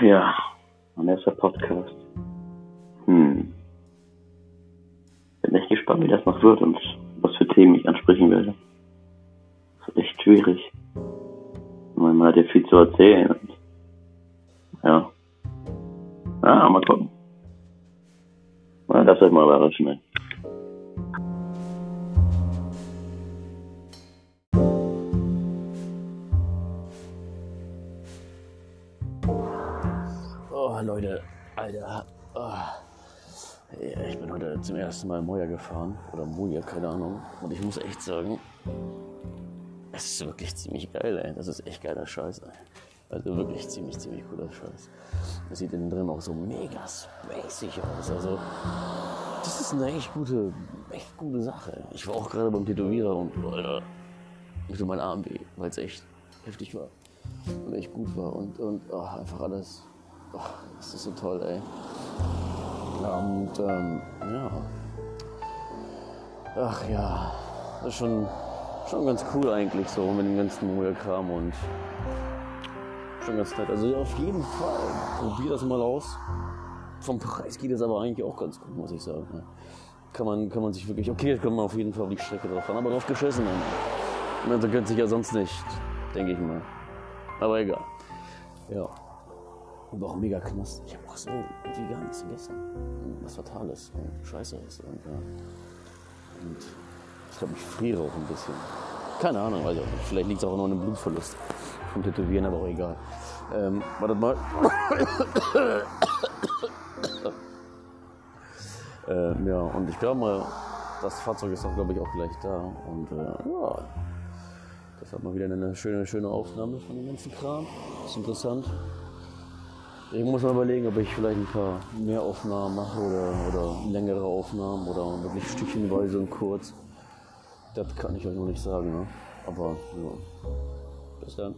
Ach ja, mein erster Podcast. Hm. Bin echt gespannt, wie das noch wird und was für Themen ich ansprechen werde. Das ist echt schwierig. Man hat ja viel zu erzählen. Und ja. Ah, mal gucken. Na, das wird mal überraschen. Oh, Leute, Alter. Oh. Ich bin heute zum ersten Mal Moja gefahren. Oder Moja, keine Ahnung. Und ich muss echt sagen, es ist wirklich ziemlich geil, ey. Das ist echt geiler Scheiß, ey. Also wirklich ziemlich, ziemlich cooler Scheiß. Das sieht innen drin auch so mega spacig aus. Also, das ist eine echt gute, echt gute Sache. Ich war auch gerade beim Tätowierer und, Alter, mir tut mein Arm weh, weil es echt heftig war. Und echt gut war. Und, und oh, einfach alles. Oh, das ist so toll, ey. Und ähm, ja. Ach ja, das ist schon, schon ganz cool eigentlich so mit dem ganzen Moja-Kram und schon ganz nett. Also auf jeden Fall, probier das mal aus. Vom Preis geht es aber eigentlich auch ganz gut, muss ich sagen. Kann man, kann man sich wirklich, okay, kann man auf jeden Fall auf die Strecke drauf fahren, aber drauf geschissen dann. Also könnte sich ja sonst nicht, denke ich mal. Aber egal. Ja. Und auch mega knast. Ich habe auch so irgendwie gar nichts gegessen. Was Fatales und scheiße ist. Und, ja. und ich glaube, ich friere auch ein bisschen. Keine Ahnung, weiß ich auch nicht. Vielleicht liegt es auch noch an einem Blutverlust vom Tätowieren, aber auch egal. Ähm, wartet mal. ähm, ja, und ich glaube mal, das Fahrzeug ist auch, glaube ich, auch gleich da. Und äh, ja, das hat mal wieder eine schöne, schöne Aufnahme von dem ganzen Kram. ist interessant. Ich muss mal überlegen, ob ich vielleicht ein paar mehr Aufnahmen mache oder, oder längere Aufnahmen oder wirklich stückchenweise und kurz. Das kann ich euch noch nicht sagen, ne? Aber ja. Bis dann.